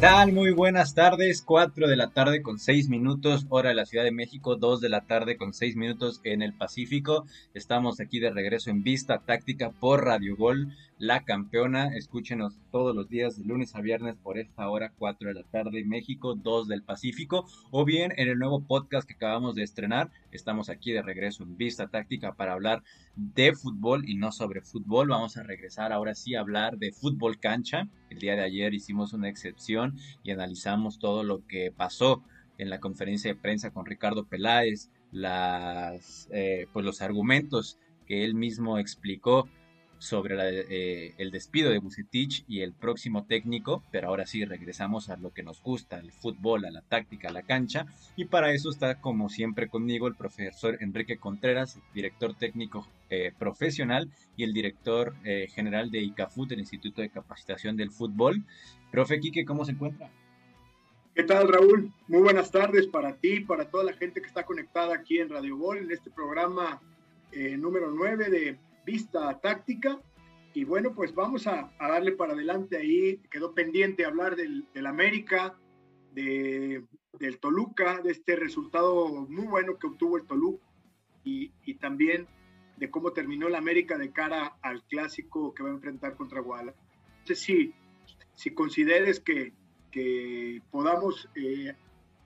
tal? Muy buenas tardes. 4 de la tarde con 6 minutos, hora de la Ciudad de México. 2 de la tarde con 6 minutos en el Pacífico. Estamos aquí de regreso en Vista Táctica por Radio Gol, la campeona. Escúchenos todos los días de lunes a viernes por esta hora, 4 de la tarde México, 2 del Pacífico. O bien en el nuevo podcast que acabamos de estrenar. Estamos aquí de regreso en Vista Táctica para hablar de fútbol y no sobre fútbol. Vamos a regresar ahora sí a hablar de fútbol cancha. El día de ayer hicimos una excepción y analizamos todo lo que pasó en la conferencia de prensa con Ricardo Peláez, eh, pues los argumentos que él mismo explicó sobre eh, el despido de Bucetich y el próximo técnico, pero ahora sí regresamos a lo que nos gusta, el fútbol, a la táctica, a la cancha, y para eso está como siempre conmigo el profesor Enrique Contreras, director técnico eh, profesional y el director eh, general de ICAFUT, el Instituto de Capacitación del Fútbol. Profe Quique, ¿cómo se encuentra? ¿Qué tal, Raúl? Muy buenas tardes para ti, para toda la gente que está conectada aquí en Radio Gol, en este programa número 9 de vista táctica. Y bueno, pues vamos a, darle para adelante ahí. Quedó pendiente hablar del, América, de, del Toluca, de este resultado muy bueno que obtuvo el Toluca y, también de cómo terminó el América de cara al clásico que va a enfrentar contra Guadalajara. Sé si, si consideres que, que podamos eh,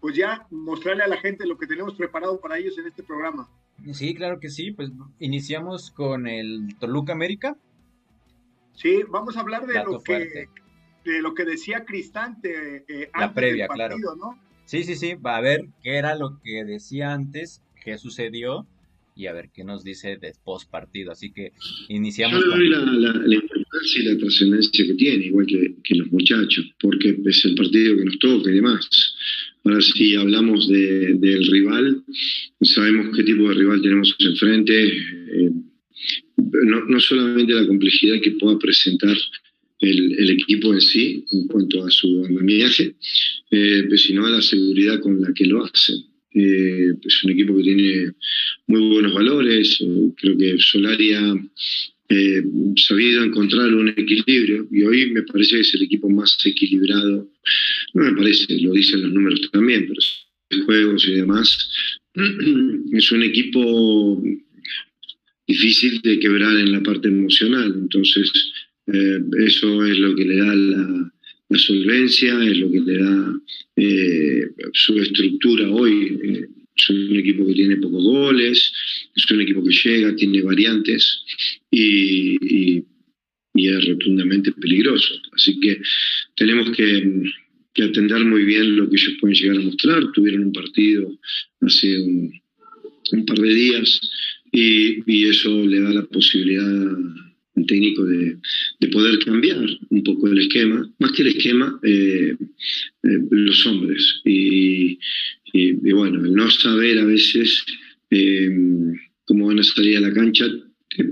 pues ya mostrarle a la gente lo que tenemos preparado para ellos en este programa. Sí, claro que sí. Pues iniciamos con el Toluca América. Sí, vamos a hablar de lo que de lo que decía Cristante eh, la previa, claro. ¿no? Sí, sí, sí. Va a ver qué era lo que decía antes, qué sucedió y a ver qué nos dice de post partido. Así que iniciamos. Yo con... la, la, la, importancia y la trascendencia que tiene, igual que, que, los muchachos, porque es el partido que nos toca y demás. Ahora, si hablamos de, del rival, sabemos qué tipo de rival tenemos enfrente. Eh, no, no, solamente la complejidad que pueda presentar el, el equipo en sí en cuanto a su andamiaje, eh, sino a la seguridad con la que lo hace. Eh, es un equipo que tiene muy buenos valores. Eh, creo que Solaria eh, sabido encontrar un equilibrio y hoy me parece que es el equipo más equilibrado, no me parece, lo dicen los números también, pero juegos y demás, es un equipo difícil de quebrar en la parte emocional, entonces eh, eso es lo que le da la, solvencia, es lo que le da eh, su estructura hoy. Eh, es un equipo que tiene pocos goles, es un equipo que llega, tiene variantes y, es rotundamente peligroso. Así que tenemos que, atender muy bien lo que ellos pueden llegar a mostrar. Tuvieron un partido hace un, par de días y, eso le da la posibilidad al técnico de, poder cambiar un poco el esquema, más que el esquema, eh, eh, los hombres. Y, bueno, el no saber a veces eh, cómo van a salir a la cancha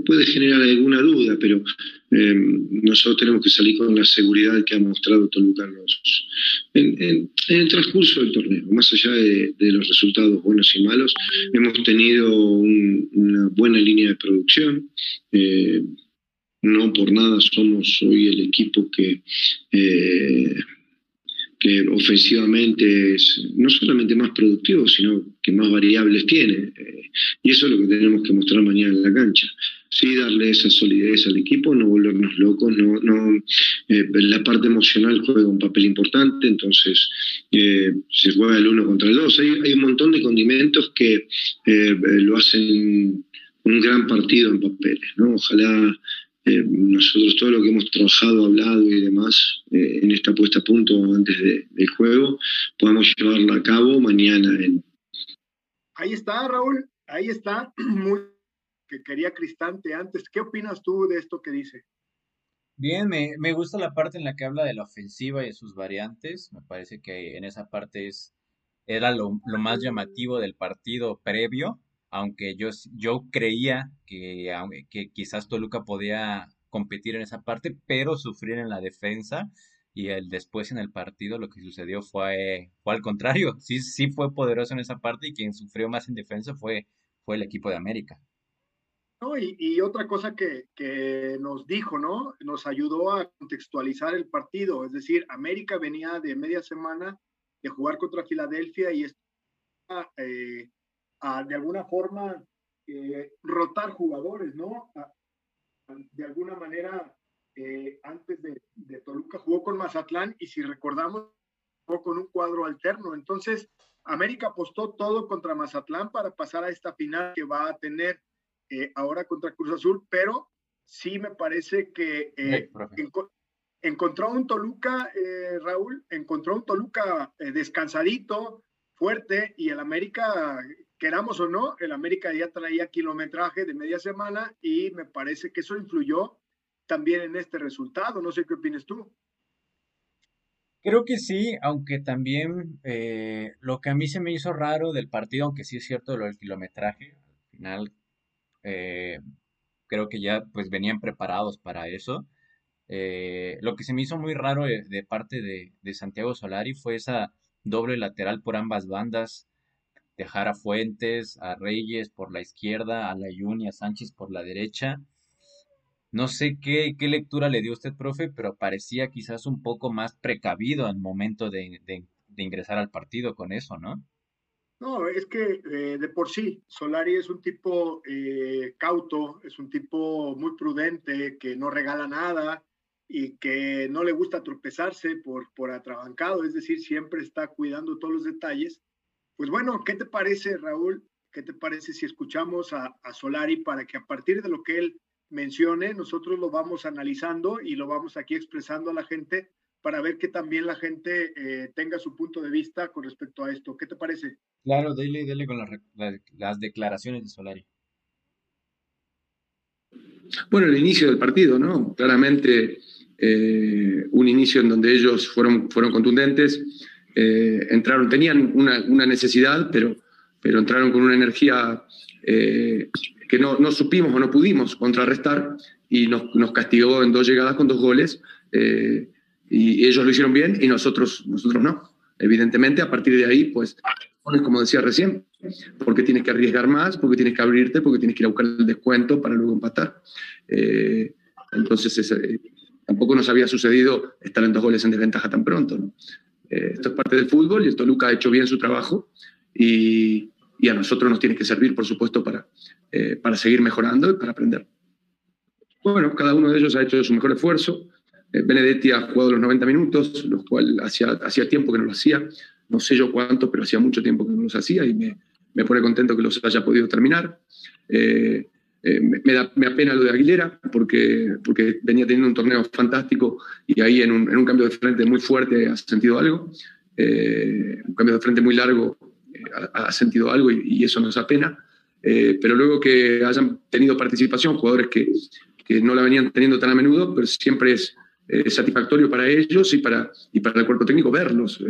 puede generar alguna duda, pero eh, nosotros tenemos que salir con la seguridad que ha mostrado Toluca en, en, el transcurso del torneo. Más allá de, los resultados buenos y malos, hemos tenido una buena línea de producción. Eh, no por nada somos hoy el equipo que eh, que ofensivamente es no solamente más productivo, sino que más variables tiene. Eh, y eso es lo que tenemos que mostrar mañana en la cancha. Sí, darle esa solidez al equipo, no volvernos locos, no, no eh, la parte emocional juega un papel importante, entonces eh, se juega el uno contra el dos. Hay, hay un montón de condimentos que lo hacen un gran partido en papeles, ¿no? Ojalá eh, nosotros todo lo que hemos trabajado, hablado y demás eh, en esta puesta a punto antes del juego, podamos llevarla a cabo mañana. En... Ahí está, Raúl, ahí está, muy que quería Cristante antes. ¿Qué opinas tú de esto que dice? Bien, me, me gusta la parte en la que habla de la ofensiva y de sus variantes. Me parece que en esa parte es, era lo, lo más llamativo del partido previo aunque yo, yo creía que, que quizás Toluca podía competir en esa parte, pero sufrir en la defensa y el después en el partido lo que sucedió fue, fue al contrario, sí, sí fue poderoso en esa parte y quien sufrió más en defensa fue, fue el equipo de América. No, y, otra cosa que, que, nos dijo, ¿no? Nos ayudó a contextualizar el partido. Es decir, América venía de media semana de jugar contra Filadelfia y esto eh, a, de alguna forma eh, rotar jugadores, ¿no? de alguna manera, eh, antes de, de, Toluca jugó con Mazatlán y si recordamos, jugó con un cuadro alterno. Entonces, América apostó todo contra Mazatlán para pasar a esta final que va a tener eh, ahora contra Cruz Azul, pero sí me parece que eh, encontró un Toluca, eh, Raúl, encontró un Toluca descansadito, fuerte, y el América, queramos o no, el América ya traía kilometraje de media semana y me parece que eso influyó también en este resultado. No sé qué opinas tú. Creo que sí, aunque también lo que a mí se me hizo raro del partido, aunque sí es cierto lo del kilometraje, al final eh, creo que ya pues venían preparados para eso. Eh, lo que se me hizo muy raro de, parte de, Santiago Solari fue esa doble lateral por ambas bandas, dejar a Fuentes, a Reyes por la izquierda, a Layun y a Sánchez por la derecha. No sé qué, qué lectura le dio usted, profe, pero parecía quizás un poco más precavido al momento de ingresar al partido con eso, ¿no? No, es que eh, de por sí, Solari es un tipo eh, cauto, es un tipo muy prudente, que no regala nada y que no le gusta tropezarse por, por atrabancado, es decir, siempre está cuidando todos los detalles. Pues bueno, ¿qué te parece, Raúl? ¿Qué te parece si escuchamos a, a Solari para que a partir de lo que él mencione, nosotros lo vamos analizando y lo vamos aquí expresando a la gente para ver que también la gente eh, tenga su punto de vista con respecto a esto. ¿Qué te parece? Claro, dele, dele con las, declaraciones de Solari. Bueno, el inicio del partido, ¿no? Claramente eh, un inicio en donde ellos fueron, fueron contundentes, eh, entraron, tenían una, necesidad, pero, pero entraron con una energía que no, no, supimos o no pudimos contrarrestar y nos, nos, castigó en dos llegadas con dos goles. y ellos lo hicieron bien y nosotros, nosotros no. Evidentemente, a partir de ahí, pues como decía recién, porque tienes que arriesgar más, porque tienes que abrirte, porque tienes que ir a buscar el descuento para luego empatar. Eh, entonces, eh, tampoco nos había sucedido estar en dos goles en desventaja tan pronto. Eh, esto es parte del fútbol y esto Luca ha hecho bien su trabajo y, y a nosotros nos tiene que servir, por supuesto, para, para seguir mejorando y para aprender. Bueno, cada uno de ellos ha hecho su mejor esfuerzo. Benedetti ha jugado los 90 minutos, lo cual hacía, hacía tiempo que no lo hacía no sé yo cuánto, pero hacía mucho tiempo que no los hacía y me, me pone contento que los haya podido terminar. Eh, eh, me, da, me apena lo de Aguilera porque, porque venía teniendo un torneo fantástico y ahí en un, en un cambio de frente muy fuerte ha sentido algo, eh, un cambio de frente muy largo ha, sentido algo y, eso nos apena. pero luego que hayan tenido participación jugadores que, que, no la venían teniendo tan a menudo, pero siempre es satisfactorio para ellos y para, y para el cuerpo técnico verlos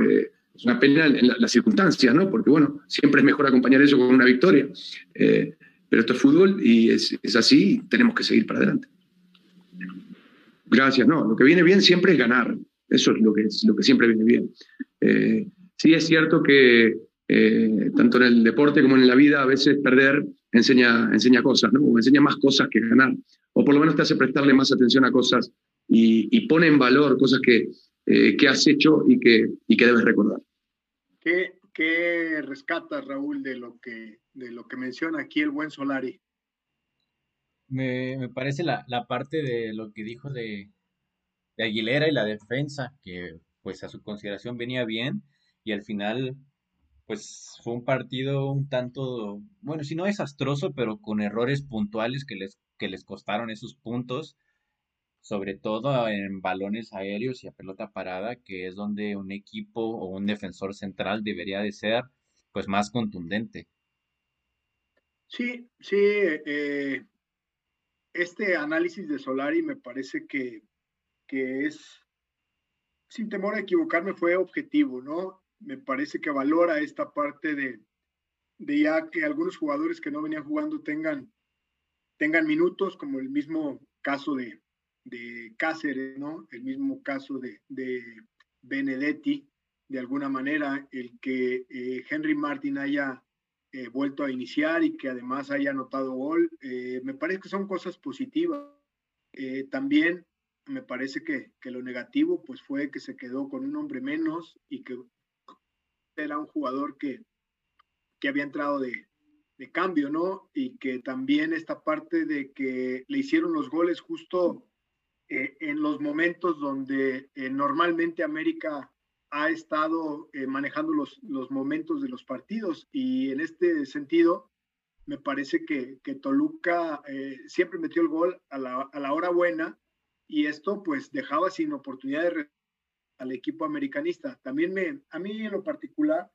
es una pena en las circunstancias, ¿no? Porque, bueno, siempre es mejor acompañar eso con una victoria. Eh, pero esto es fútbol y es, así tenemos que seguir para adelante. Gracias, no. Lo que viene bien siempre es ganar. Eso es lo que, es, lo que siempre viene bien. Eh, sí es cierto que eh, tanto en el deporte como en la vida a veces perder enseña, enseña cosas, ¿no? O enseña más cosas que ganar. O por lo menos te hace prestarle más atención a cosas y, pone en valor cosas que, que has hecho y que, y que debes recordar. ¿Qué, qué rescata Raúl de lo que, de lo que menciona aquí el buen Solari? Me, me parece la, la, parte de lo que dijo de, de Aguilera y la defensa, que pues a su consideración venía bien y al final pues fue un partido un tanto, bueno, si no desastroso, pero con errores puntuales que les, que les costaron esos puntos sobre todo en balones aéreos y a pelota parada, que es donde un equipo o un defensor central debería de ser pues más contundente. Sí, sí, eh, este análisis de Solari me parece que, que es, sin temor a equivocarme, fue objetivo, ¿no? Me parece que valora esta parte de, de ya que algunos jugadores que no venían jugando tengan, tengan minutos, como el mismo caso de, de Cáceres, ¿no? El mismo caso de, de Benedetti, de alguna manera, el que eh, Henry Martin haya eh, vuelto a iniciar y que además haya anotado gol. Eh, me parece que son cosas positivas. Eh, también me parece que, que, lo negativo pues fue que se quedó con un hombre menos y que era un jugador que, que había entrado de, de cambio, ¿no? Y que también esta parte de que le hicieron los goles justo en los momentos donde normalmente América ha estado eh, manejando los, los momentos de los partidos y en este sentido me parece que, que Toluca eh, siempre metió el gol a la, a la, hora buena y esto pues dejaba sin oportunidad de al equipo americanista. También me, a mí en lo particular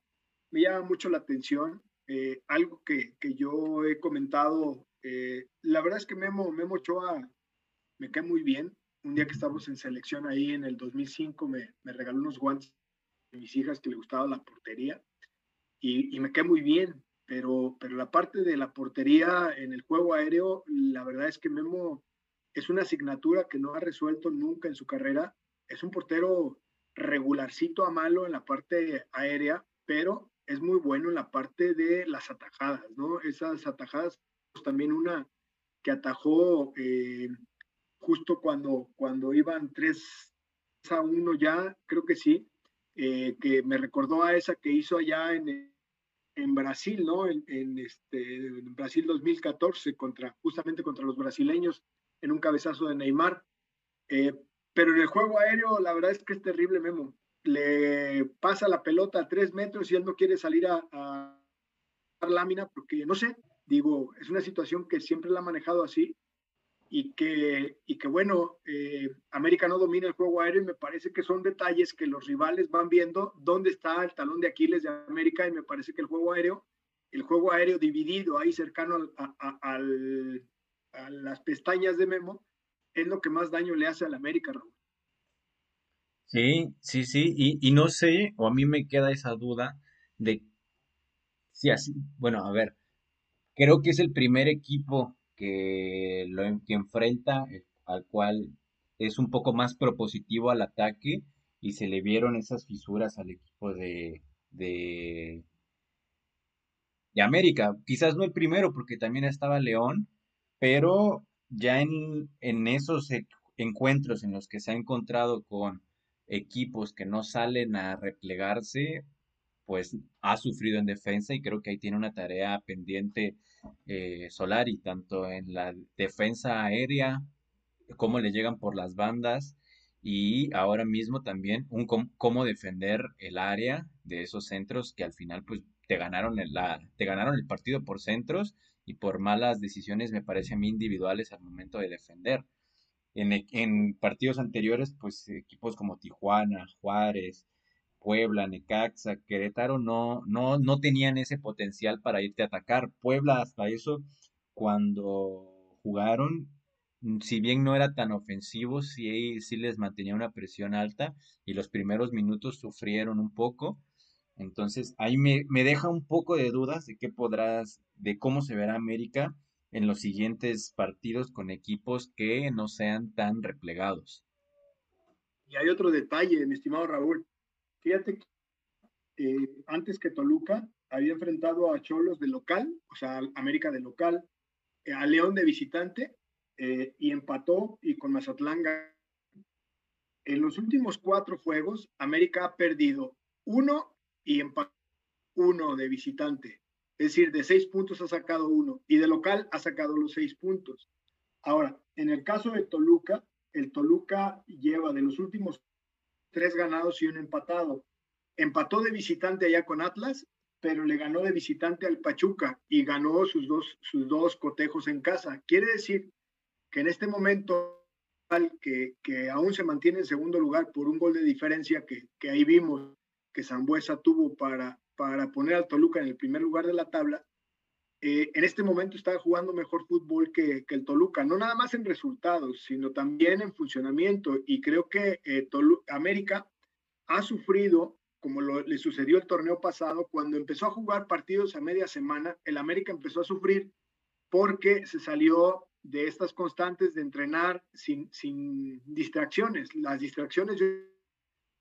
me llama mucho la atención eh, algo que, que, yo he comentado. la verdad es que Memo, Memo Ochoa me cae muy bien. Un día que estábamos en selección ahí en el 2005 me, me regaló unos guantes mis hijas que le gustaba la portería y, me quedé muy bien, pero, pero la parte de la portería en el juego aéreo, la verdad es que Memo es una asignatura que no ha resuelto nunca en su carrera. Es un portero regularcito a malo en la parte aérea, pero es muy bueno en la parte de las atajadas, ¿no? Esas atajadas, pues también una que atajó eh, justo cuando, cuando iban 3 a 1 ya, creo que sí, eh, que me recordó a esa que hizo allá en, en Brasil, ¿no? En, este, Brasil 2014, contra, justamente contra los brasileños, en un cabezazo de Neymar. Eh, pero en el juego aéreo, la verdad es que es terrible, Memo. Le pasa la pelota a tres metros y él no quiere salir a, a lámina porque, no sé, digo, es una situación que siempre la ha manejado así y que, y que bueno, eh, América no domina el juego aéreo y me parece que son detalles que los rivales van viendo dónde está el talón de Aquiles de América y me parece que el juego aéreo, el juego aéreo dividido ahí cercano a, a, a las pestañas de Memo, es lo que más daño le hace al América, Raúl. Sí, sí, sí, y, y no sé, o a mí me queda esa duda de si así, bueno, a ver, creo que es el primer equipo que lo que enfrenta, eh, al cual es un poco más propositivo al ataque y se le vieron esas fisuras al equipo de, de, de América. Quizás no el primero porque también estaba León, pero ya en, en esos e, encuentros en los que se ha encontrado con equipos que no salen a replegarse, pues ha sufrido en defensa y creo que ahí tiene una tarea pendiente eh, Solari, tanto en la defensa aérea como le llegan por las bandas y ahora mismo también un cómo defender el área de esos centros que al final pues te ganaron el, te ganaron el partido por centros y por malas decisiones me parece a mí individuales al momento de defender. En, en partidos anteriores pues equipos como Tijuana, Juárez, Puebla, Necaxa, Querétaro no, no, no tenían ese potencial para irte a atacar. Puebla hasta eso, cuando jugaron, si bien no era tan ofensivo, sí, sí les mantenía una presión alta y los primeros minutos sufrieron un poco. Entonces ahí me, me deja un poco de dudas de qué podrás, de cómo se verá América en los siguientes partidos con equipos que no sean tan replegados. Y hay otro detalle, mi estimado Raúl. Fíjate que eh, antes que Toluca había enfrentado a Cholos de local, o sea, América de local, eh, a León de visitante eh, y empató y con Mazatlán. En los últimos cuatro juegos, América ha perdido uno y empató uno de visitante. Es decir, de seis puntos ha sacado uno y de local ha sacado los seis puntos. Ahora, en el caso de Toluca, el Toluca lleva de los últimos tres ganados y un empatado. Empató de visitante allá con Atlas, pero le ganó de visitante al Pachuca y ganó sus dos, sus dos cotejos en casa. Quiere decir que en este momento que, que aún se mantiene en segundo lugar por un gol de diferencia que, que ahí vimos que Zambuesa tuvo para, para poner al Toluca en el primer lugar de la tabla, eh, en este momento está jugando mejor fútbol que, que, el Toluca, no nada más en resultados, sino también en funcionamiento. Y creo que eh, América ha sufrido, como le sucedió el torneo pasado, cuando empezó a jugar partidos a media semana, el América empezó a sufrir porque se salió de estas constantes de entrenar sin, sin distracciones. Las distracciones,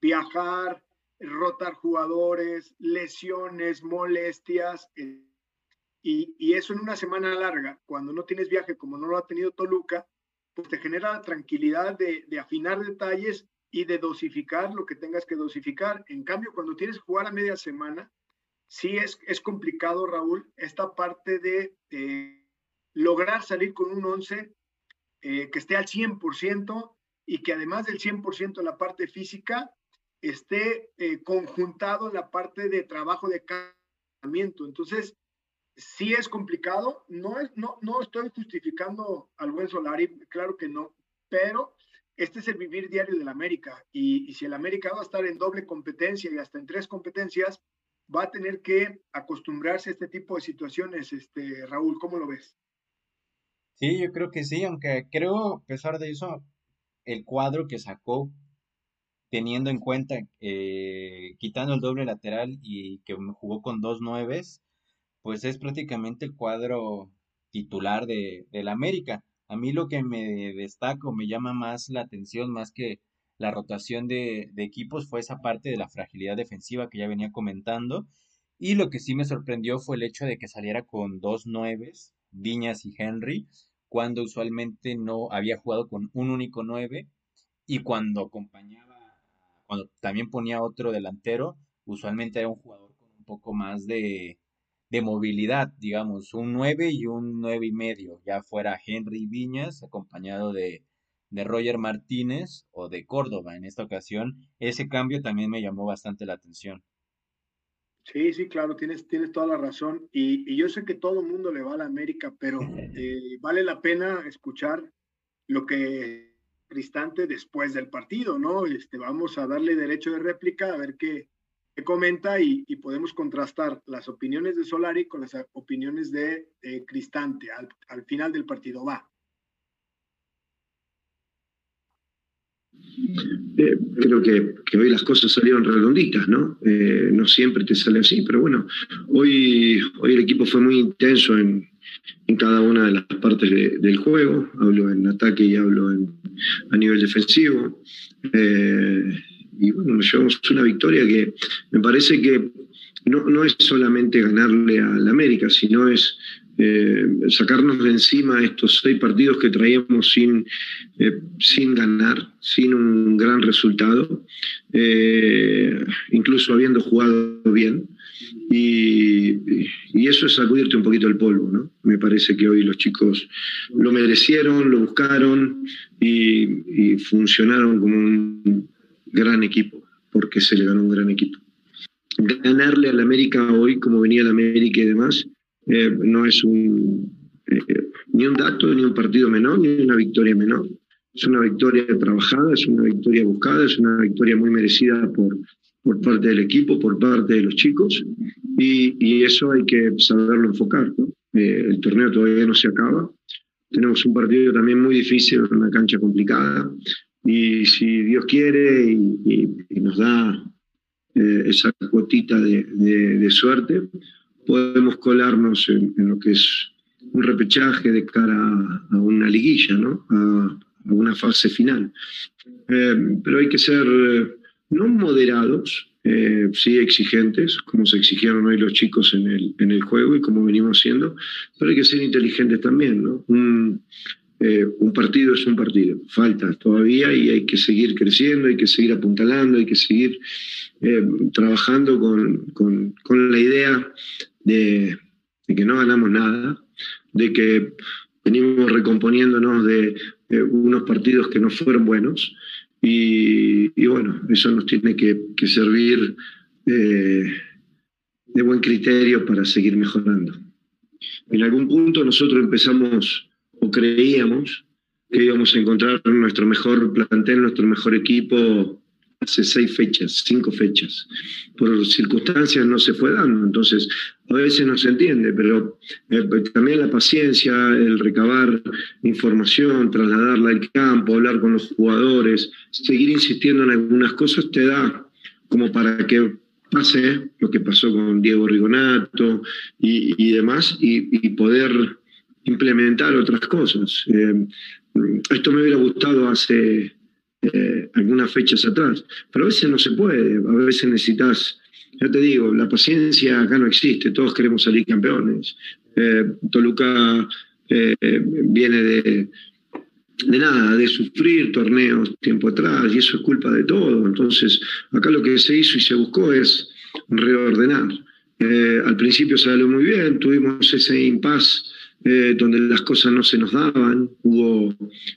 viajar, rotar jugadores, lesiones, molestias. Eh, y, eso en una semana larga, cuando no tienes viaje como no lo ha tenido Toluca, pues te genera la tranquilidad de, afinar detalles y de dosificar lo que tengas que dosificar. En cambio, cuando tienes que jugar a media semana, sí es, es complicado, Raúl, esta parte de eh, lograr salir con un 11 eh, que esté al 100% y que además del 100% en la parte física, esté eh, conjuntado en la parte de trabajo de calentamiento. Entonces, sí es complicado. No, es, no, no estoy justificando al buen Solari, claro que no, pero este es el vivir diario del América. Y, si el América va a estar en doble competencia y hasta en tres competencias, va a tener que acostumbrarse a este tipo de situaciones. Este, Raúl, ¿cómo lo ves? Sí, yo creo que sí, aunque creo, a pesar de eso, el cuadro que sacó, teniendo en cuenta, eh, quitando el doble lateral y que jugó con dos nueves, pues es prácticamente el cuadro titular de, del América. A mí lo que me destaca o me llama más la atención, más que la rotación de, de, equipos, fue esa parte de la fragilidad defensiva que ya venía comentando. Y lo que sí me sorprendió fue el hecho de que saliera con dos nueves, Viñas y Henry, cuando usualmente no había jugado con un único nueve y cuando acompañaba, cuando también ponía otro delantero, usualmente era un jugador con un poco más de, de movilidad, digamos, un 9 y un 9 y medio, ya fuera Henry Viñas acompañado de, de Roger Martínez o de Córdoba en esta ocasión, ese cambio también me llamó bastante la atención. Sí, sí, claro, tienes, tienes toda la razón. Y, y yo sé que todo el mundo le va a la América, pero eh, vale la pena escuchar lo que Cristante después del partido, ¿no? Este, vamos a darle derecho de réplica a ver qué, comenta y, podemos contrastar las opiniones de Solari con las opiniones de, Cristante al, final del partido. Va. Eh, creo que, hoy las cosas salieron redonditas, ¿no? Eh, no siempre te sale así, pero bueno, hoy, hoy el equipo fue muy intenso en, cada una de las partes del juego. Hablo en ataque y hablo a nivel defensivo. Eh, y bueno, nos llevamos una victoria que me parece que no, no es solamente ganarle al América, sino es eh, sacarnos de encima estos seis partidos que traíamos sin, eh, sin ganar, sin un gran resultado, eh, incluso habiendo jugado bien. Y, y, eso es sacudirte un poquito el polvo, ¿no? Me parece que hoy los chicos lo merecieron, lo buscaron y, y funcionaron como un, gran equipo, porque se le ganó un gran equipo. Ganarle al América hoy, como venía el América y demás, eh, no es un, eh, ni un dato, ni un partido menor, ni una victoria menor. Es una victoria trabajada, es una victoria buscada, es una victoria muy merecida por, por parte del equipo, por parte de los chicos, y, y eso hay que saberlo enfocar. Eh, el torneo todavía no se acaba. Tenemos un partido también muy difícil, una cancha complicada, y si Dios quiere y, nos da eh, esa cuotita de, suerte, podemos colarnos en, lo que es un repechaje de cara a, una liguilla, ¿no? a, una fase final. Eh, pero hay que ser eh, no moderados, sí exigentes, como se exigieron hoy los chicos en el, en el juego y como venimos haciendo, pero hay que ser inteligentes también. ¿no? Eh, un partido es un partido, falta todavía y hay que seguir creciendo, hay que seguir apuntalando, hay que seguir eh, trabajando con, con, la idea de, que no ganamos nada, de que venimos recomponiéndonos de, unos partidos que no fueron buenos y, bueno, eso nos tiene que, servir eh, de buen criterio para seguir mejorando. En algún punto nosotros empezamos o creíamos que íbamos a encontrar nuestro mejor plantel, nuestro mejor equipo hace seis fechas, cinco fechas. Por circunstancias no se fue dando, entonces a veces no se entiende, pero eh, también la paciencia, el recabar información, trasladarla al campo, hablar con los jugadores, seguir insistiendo en algunas cosas te da como para que pase lo que pasó con Diego Rigonato y, demás y poder implementar otras cosas. Eh, esto me hubiera gustado hace eh, algunas fechas atrás, pero a veces no se puede, a veces necesitas, ya te digo, la paciencia acá no existe, todos queremos salir campeones, Toluca viene de, de nada, de sufrir torneos tiempo atrás, y eso es culpa de todo. Entonces, acá lo que se hizo y se buscó es reordenar. Eh, al principio salió muy bien, tuvimos ese impasse eh, donde las cosas no se nos daban, hubo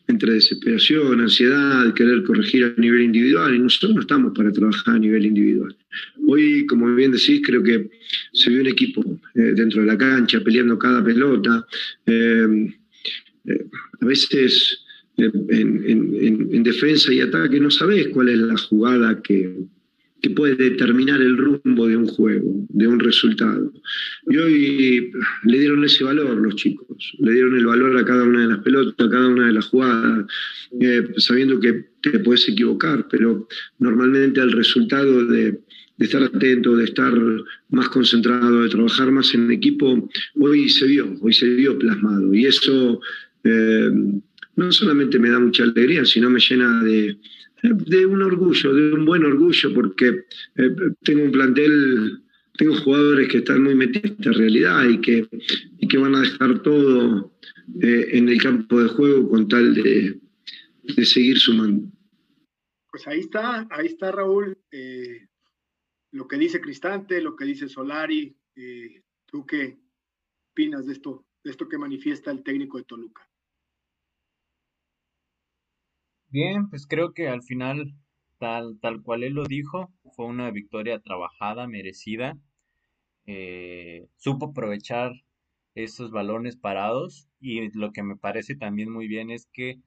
entre desesperación, ansiedad, querer corregir a nivel individual, y nosotros no estamos para trabajar a nivel individual. Hoy, como bien decís, creo que se vio un equipo eh, dentro de la cancha peleando cada pelota. a veces en, defensa y ataque no sabes cuál es la jugada que, puede determinar el rumbo de un juego, de un resultado. Y hoy le dieron ese valor los chicos, le dieron el valor a cada una de las pelotas, a cada una de las jugadas, eh, sabiendo que te puedes equivocar, pero normalmente el resultado de, estar atento, de estar más concentrado, de trabajar más en equipo, hoy se vio, hoy se vio plasmado. Y eso eh, no solamente me da mucha alegría, sino me llena de, de un orgullo, de un buen orgullo, porque eh, tengo un plantel, tengo jugadores que están muy metidos en esta realidad y que, y que van a dejar todo eh, en el campo de juego con tal de, de, seguir sumando. Pues ahí está, ahí está Raúl, eh, lo que dice Cristante, lo que dice Solari, ¿tú qué opinas de esto, de esto que manifiesta el técnico de Toluca? Bien, pues creo que al final, tal, tal cual él lo dijo, fue una victoria trabajada, merecida. Eh, supo aprovechar esos balones parados y lo que me parece también muy bien es que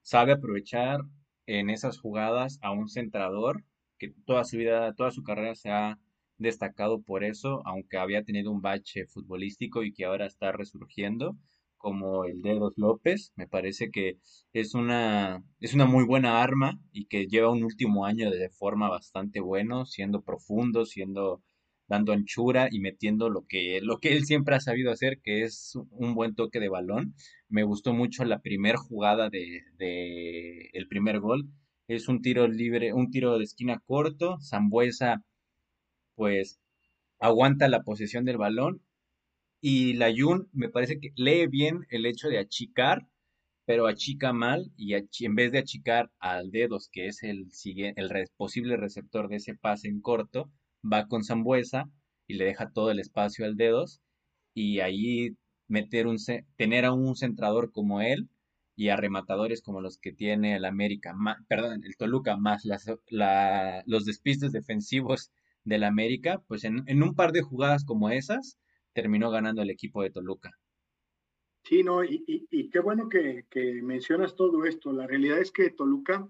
sabe aprovechar en esas jugadas a un centrador que toda su vida, toda su carrera se ha destacado por eso, aunque había tenido un bache futbolístico y que ahora está resurgiendo como el Dedos López. Me parece que es una, es una muy buena arma y que lleva un último año de forma bastante bueno, siendo profundo, siendo dando anchura y metiendo lo que, lo que él siempre ha sabido hacer, que es un buen toque de balón. Me gustó mucho la primera jugada de, de el primer gol. Es un tiro libre, un tiro de esquina corto. Zambuesa, pues, aguanta la posesión del balón y la Yun me parece que lee bien el hecho de achicar, pero achica mal y en vez de achicar al dedos, que es el, posible receptor de ese pase en corto, va con Zambuesa y le deja todo el espacio al dedos y ahí meter un, tener a un centrador como él y a rematadores como los que tiene el América, perdón, el Toluca, más los despistes defensivos del América, pues en, en un par de jugadas como esas, terminó ganando el equipo de Toluca. Sí, no, y, qué bueno que, mencionas todo esto. La realidad es que Toluca,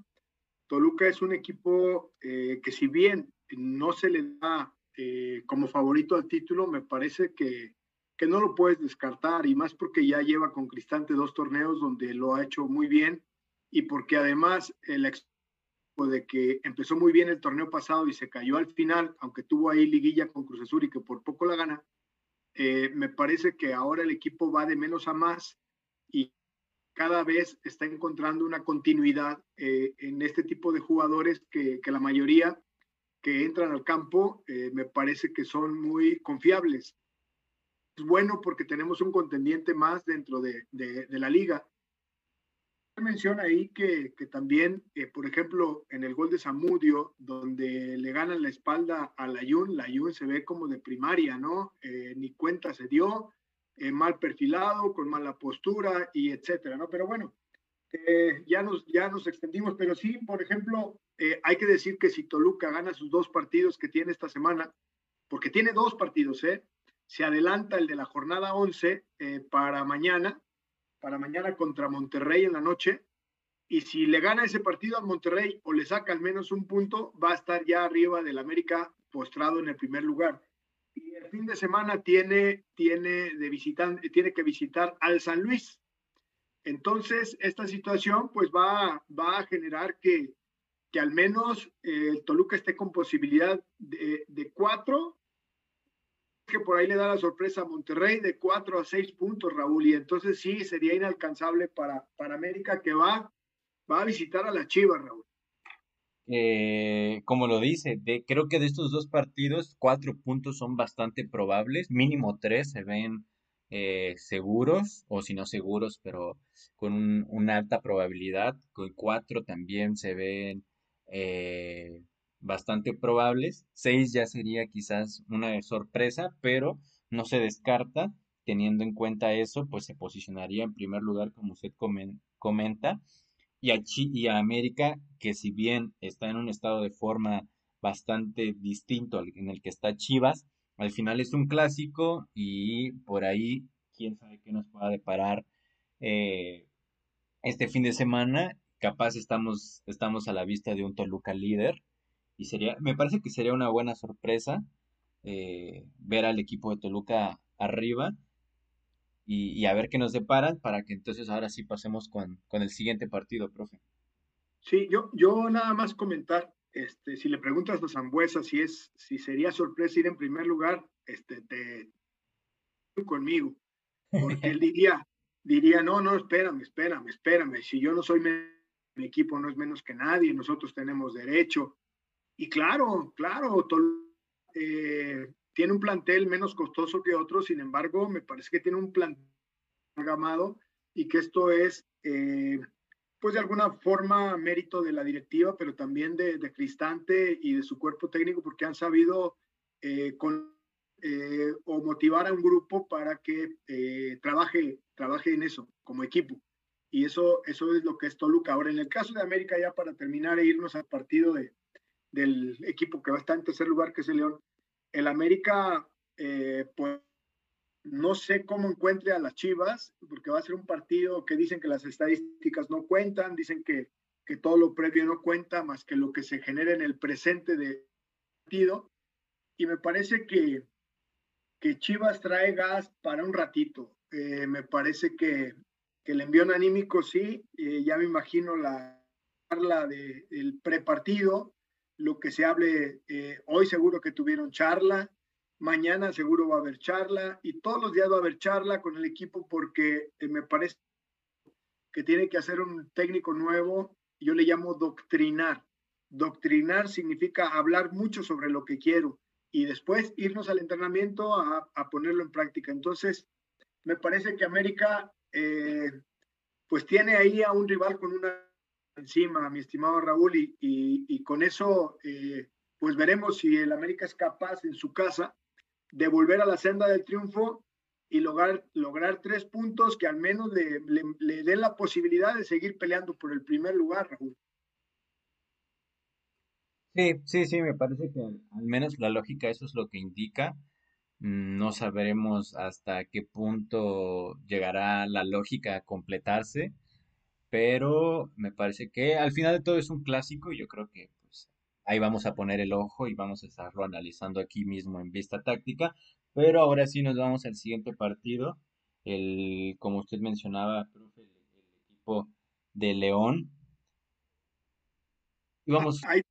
Toluca es un equipo eh, que si bien no se le da eh, como favorito al título, me parece que, que, no lo puedes descartar, y más porque ya lleva con Cristante dos torneos donde lo ha hecho muy bien, y porque además el de que empezó muy bien el torneo pasado y se cayó al final, aunque tuvo ahí liguilla con Cruz Azul y que por poco la gana, eh, me parece que ahora el equipo va de menos a más y cada vez está encontrando una continuidad eh, en este tipo de jugadores que, la mayoría que entran al campo eh, me parece que son muy confiables. Es bueno porque tenemos un contendiente más dentro de la liga menciona ahí que, también, eh, por ejemplo, en el gol de Zamudio, donde le ganan la espalda a la Layun se ve como de primaria, ¿no? Eh, ni cuenta se dio, eh, mal perfilado, con mala postura y etcétera, ¿no? Pero bueno, ya, nos, ya nos extendimos, pero sí, por ejemplo, hay que decir que si Toluca gana sus dos partidos que tiene esta semana, porque tiene dos partidos, ¿eh? Se adelanta el de la jornada 11 para mañana, para mañana contra Monterrey en la noche. Y si le gana ese partido al Monterrey o le saca al menos un punto, va a estar ya arriba del América postrado en el primer lugar. Y el fin de semana tiene, tiene, de visitar, tiene que visitar al San Luis. Entonces, esta situación pues va, va a generar que, que al menos eh, el Toluca esté con posibilidad de cuatro que por ahí le da la sorpresa a Monterrey de cuatro a seis puntos, Raúl, y entonces sí sería inalcanzable para, para América que va, va a visitar a la Chivas, Raúl. Eh, como lo dice, creo que de estos dos partidos, cuatro puntos son bastante probables, mínimo tres se ven eh, seguros, o si no seguros, pero con una alta probabilidad. Con cuatro también se ven eh, bastante probables. Seis ya sería quizás una sorpresa, pero no se descarta. Teniendo en cuenta eso, pues se posicionaría en primer lugar, como usted comenta. Y a, y a América, que si bien está en un estado de forma bastante distinto en el que está Chivas, al final es un clásico y por ahí, quién sabe qué nos pueda deparar eh, este fin de semana. Capaz estamos, estamos a la vista de un Toluca líder y sería, me parece que sería una buena sorpresa eh, ver al equipo de Toluca arriba y, a ver qué nos deparan para que entonces ahora sí pasemos con, con el siguiente partido, profe. Sí, yo, yo nada más comentar, este, si le preguntas a Zambuesa si es, si sería sorpresa ir en primer lugar, este, te conmigo, porque él diría, diría, no, no, espérame, espérame, espérame, si yo no soy mi equipo no es menos que nadie, nosotros tenemos derecho. Y claro, claro, eh, tiene un plantel menos costoso que otros, sin embargo, me parece que tiene un plantel amalgamado y que esto es, eh, pues de alguna forma, mérito de la directiva, pero también de, Cristante y de su cuerpo técnico, porque han sabido eh, con, eh, o motivar a un grupo para que trabaje, trabaje en eso, como equipo. Y eso, eso es lo que es Toluca. Ahora, en el caso de América, ya para terminar e irnos al partido de, del equipo que va a estar en tercer lugar, que es el León, el América, eh, pues no sé cómo encuentre a las Chivas, porque va a ser un partido que dicen que las estadísticas no cuentan, dicen que, que todo lo previo no cuenta, más que lo que se genera en el presente del partido. Y me parece que, que Chivas trae gas para un ratito. Eh, me parece que, que el envío anímico sí, eh, ya me imagino la charla del prepartido, lo que se hable eh, hoy seguro que tuvieron charla, mañana seguro va a haber charla y todos los días va a haber charla con el equipo porque eh, me parece que tiene que hacer un técnico nuevo, yo le llamo doctrinar. Doctrinar significa hablar mucho sobre lo que quiero y después irnos al entrenamiento a, ponerlo en práctica. Entonces, me parece que América eh, pues tiene ahí a un rival con una encima, mi estimado Raúl, y, y, con eso, eh, pues veremos si el América es capaz en su casa de volver a la senda del triunfo y lograr, lograr tres puntos que al menos le, le, den la posibilidad de seguir peleando por el primer lugar, Raúl. Sí, sí, sí, me parece que al menos la lógica eso es lo que indica. No sabremos hasta qué punto llegará la lógica a completarse pero me parece que al final de todo es un clásico y yo creo que pues, ahí vamos a poner el ojo y vamos a estarlo analizando aquí mismo en vista táctica, pero ahora sí nos vamos al siguiente partido, el, como usted mencionaba, profe, el, equipo de León. Vamos. Ahí,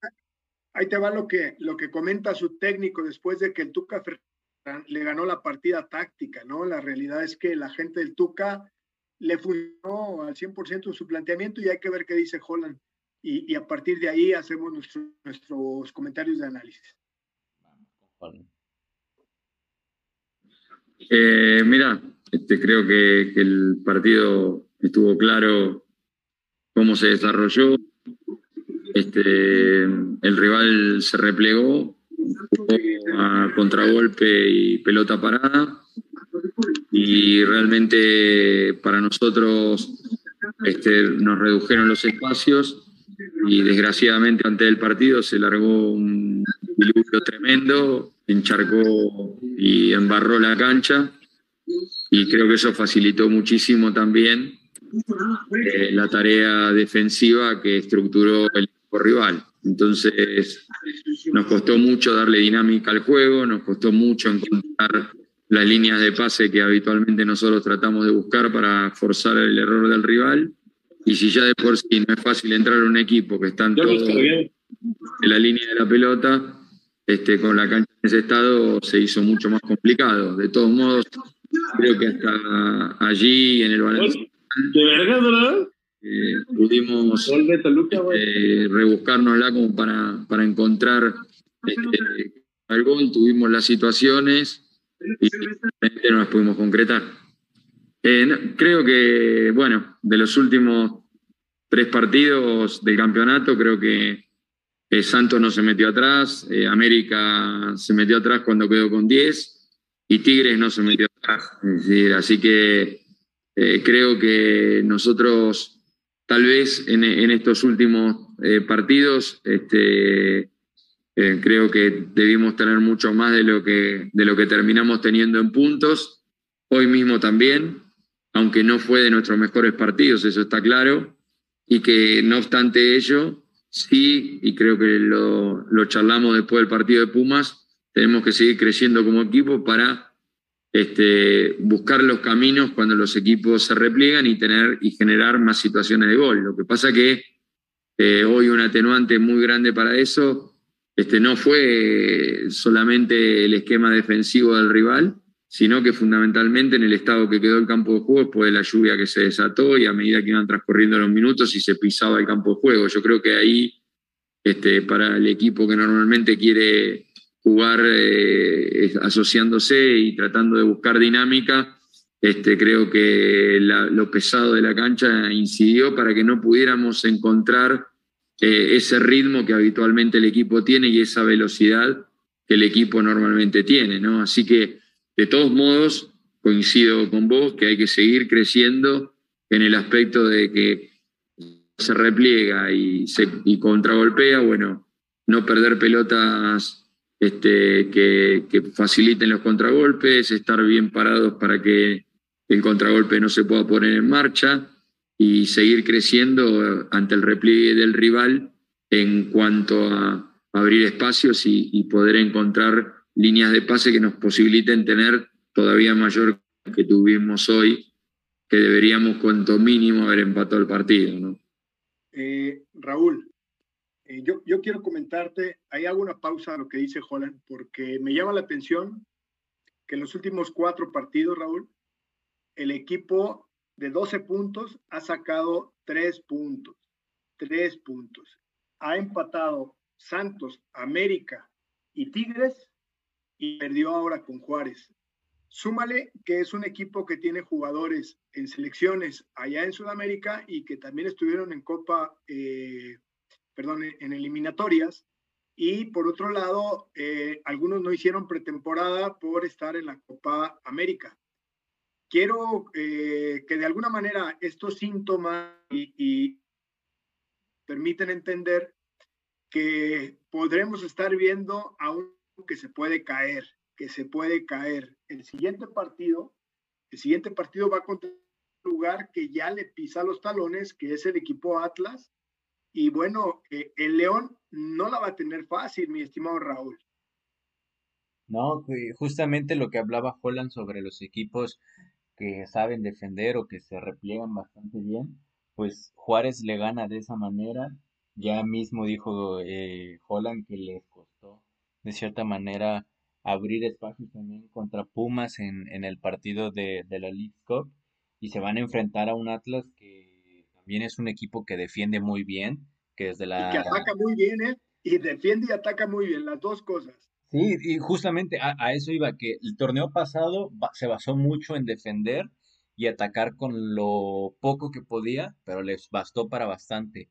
ahí, te va lo que, lo que comenta su técnico después de que el Tuca le ganó la partida táctica, ¿no? La realidad es que la gente del Tuca le funcionó al 100% su planteamiento y hay que ver qué dice Holland. Y, a partir de ahí hacemos nuestros comentarios de análisis. Eh, mira, este, creo que, el partido estuvo claro cómo se desarrolló. Este, el rival se replegó, a contragolpe y pelota parada y realmente para nosotros este, nos redujeron los espacios y desgraciadamente ante el partido se largó un diluvio tremendo, encharcó y embarró la cancha y creo que eso facilitó muchísimo también eh, la tarea defensiva que estructuró el equipo rival. Entonces nos costó mucho darle dinámica al juego, nos costó mucho encontrar las líneas de pase que habitualmente nosotros tratamos de buscar para forzar el error del rival. Y si ya de por sí no es fácil entrar a un equipo que está en, la línea de la pelota, este, con la cancha en ese estado se hizo mucho más complicado. De todos modos, creo que hasta allí en el balance eh, pudimos eh, rebuscárnosla como para, para encontrar este, algo. Tuvimos las situaciones no las pudimos concretar. Eh, creo que, bueno, de los últimos tres partidos del campeonato, creo que Santos no se metió atrás, eh, América se metió atrás cuando quedó con 10 y Tigres no se metió atrás. así que eh, creo que nosotros, tal vez en, estos últimos partidos, este, creo que debimos tener mucho más de lo, que, de lo que terminamos teniendo en puntos. Hoy mismo también, aunque no fue de nuestros mejores partidos, eso está claro, y que no obstante ello, sí, y creo que lo, lo charlamos después del partido de Pumas, tenemos que seguir creciendo como equipo para este, buscar los caminos cuando los equipos se repliegan y, tener, y generar más situaciones de gol. Lo que pasa que eh, hoy un atenuante muy grande para eso este, no fue solamente el esquema defensivo del rival, sino que fundamentalmente en el estado que quedó el campo de juego después de la lluvia que se desató y a medida que iban transcurriendo los minutos y se pisaba el campo de juego. Yo creo que ahí, este, para el equipo que normalmente quiere jugar eh, asociándose y tratando de buscar dinámica, este, creo que lo pesado de la cancha incidió para que no pudiéramos encontrar eh, ese ritmo que habitualmente el equipo tiene y esa velocidad que el equipo normalmente tiene. ¿no? Así que de todos modos, coincido con vos que hay que seguir creciendo en el aspecto de que se repliega y, contragolpea, bueno, no perder pelotas este, que, que, faciliten los contragolpes, estar bien parados para que el contragolpe no se pueda poner en marcha y seguir creciendo ante el repliegue del rival en cuanto a abrir espacios y, poder encontrar líneas de pase que nos posibiliten tener todavía mayor que tuvimos hoy, que deberíamos cuanto mínimo haber empatado el partido. ¿no? Eh, Raúl, eh, yo, yo quiero comentarte, ahí hago una pausa a lo que dice Holland, porque me llama la atención que en los últimos cuatro partidos, Raúl, el equipo de 12 puntos ha sacado tres puntos, tres puntos. Ha empatado Santos, América y Tigres y perdió ahora con Juárez. Súmale que es un equipo que tiene jugadores en selecciones allá en Sudamérica y que también estuvieron en Copa, eh, perdón, en eliminatorias. Y por otro lado, eh, algunos no hicieron pretemporada por estar en la Copa América. Quiero eh, que de alguna manera estos síntomas y, y permiten entender que podremos estar viendo a un que se puede caer, que se puede caer. El siguiente partido, el siguiente partido va contra un lugar que ya le pisa los talones, que es el equipo Atlas. Y bueno, eh, el León no la va a tener fácil, mi estimado Raúl. No, justamente lo que hablaba Holland sobre los equipos que saben defender o que se repliegan bastante bien, pues Juárez le gana de esa manera. Ya mismo dijo eh, Holland que les costó de cierta manera abrir espacios también contra Pumas en, en el partido de, de, la League Cup y se van a enfrentar a un Atlas que también es un equipo que defiende muy bien, que desde la... Y que ataca muy bien, ¿eh? Y defiende y ataca muy bien, las dos cosas. Sí, y justamente a, a eso iba, que el torneo pasado se basó mucho en defender y atacar con lo poco que podía, pero les bastó para bastante.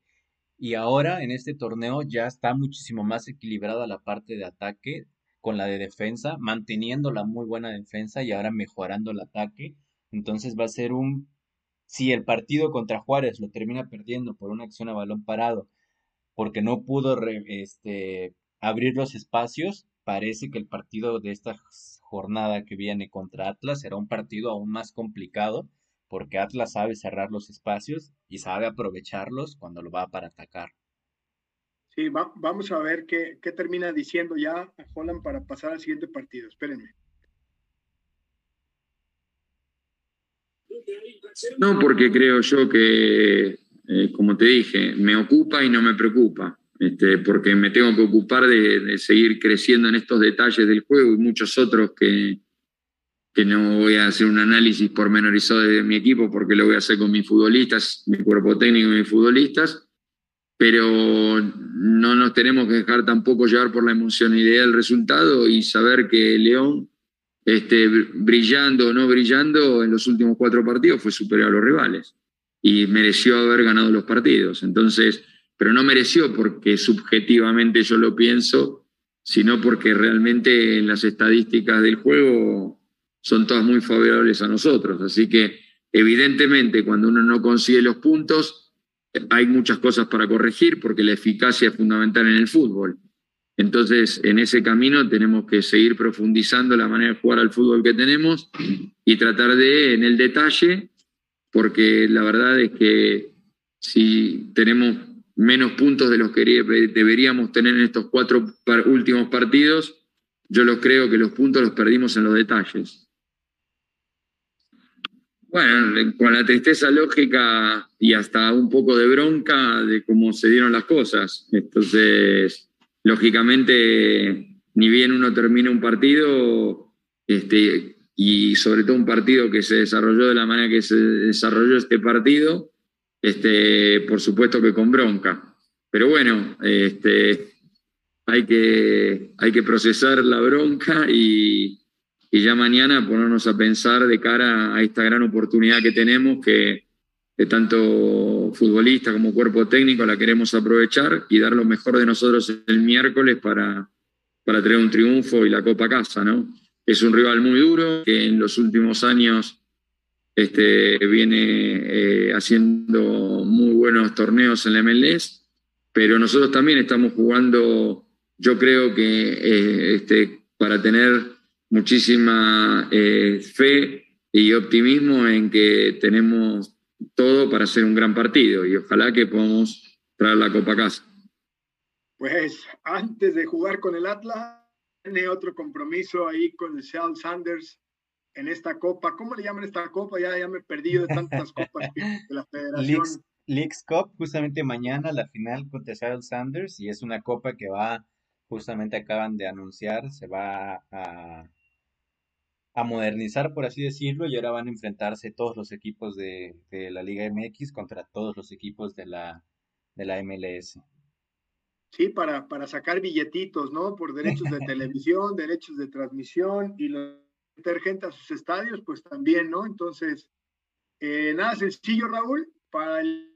Y ahora en este torneo ya está muchísimo más equilibrada la parte de ataque con la de defensa, manteniendo la muy buena defensa y ahora mejorando el ataque. Entonces va a ser un... Si el partido contra Juárez lo termina perdiendo por una acción a balón parado, porque no pudo este, abrir los espacios, parece que el partido de esta jornada que viene contra Atlas será un partido aún más complicado porque Atlas sabe cerrar los espacios y sabe aprovecharlos cuando lo va para atacar. Sí, vamos a ver qué, qué, termina diciendo ya a Holland para pasar al siguiente partido. Espérenme. No, porque creo yo que, eh, como te dije, me ocupa y no me preocupa, este, porque me tengo que ocupar de, de seguir creciendo en estos detalles del juego y muchos otros que, que no voy a hacer un análisis pormenorizado de mi equipo porque lo voy a hacer con mis futbolistas, mi cuerpo técnico y mis futbolistas, pero no nos tenemos que dejar tampoco llevar por la emocionalidad del resultado y saber que León este, brillando o no brillando en los últimos cuatro partidos, fue superior a los rivales y mereció haber ganado los partidos. Entonces, pero no mereció porque subjetivamente yo lo pienso, sino porque realmente en las estadísticas del juego son todas muy favorables a nosotros. Así que evidentemente cuando uno no consigue los puntos, hay muchas cosas para corregir porque la eficacia es fundamental en el fútbol. Entonces, en ese camino tenemos que seguir profundizando la manera de jugar al fútbol que tenemos y tratar de, en el detalle, porque la verdad es que si tenemos menos puntos de los que deberíamos tener en estos cuatro últimos partidos, yo los creo que los puntos los perdimos en los detalles. Bueno, con la tristeza lógica y hasta un poco de bronca de cómo se dieron las cosas. Entonces, lógicamente, ni bien uno termina un partido, este, y sobre todo un partido que se desarrolló de la manera que se desarrolló este partido, este, por supuesto que con bronca. Pero bueno, este, hay, que, procesar la bronca y, ya mañana ponernos a pensar de cara a esta gran oportunidad que tenemos que tanto futbolista como cuerpo técnico la queremos aprovechar y dar lo mejor de nosotros el miércoles para, para tener un triunfo y la Copa casa, ¿no? Es un rival muy duro que en los últimos años este, viene eh, haciendo muy buenos torneos en la MLS, pero nosotros también estamos jugando, yo creo que eh, este, para tener muchísima eh, fe y optimismo en que tenemos todo para hacer un gran partido y ojalá que podamos traer la Copa a casa. Pues antes de jugar con el Atlas, tiene otro compromiso ahí con el Seattle Sanders en esta copa. ¿Cómo le llaman esta copa? Ya, ya me he perdido de tantas copas de la federación. Leagues, Cup, justamente mañana la final contra Seattle Sanders y es una copa que va, justamente acaban de anunciar, se va a a modernizar, por así decirlo, y ahora van a enfrentarse todos los equipos de, la Liga MX contra todos los equipos de la, de la MLS. Sí, para, para sacar billetitos, ¿no? Por derechos de televisión, derechos de transmisión y meter gente a sus estadios, pues también, ¿no? Entonces, eh, nada sencillo, Raúl, para el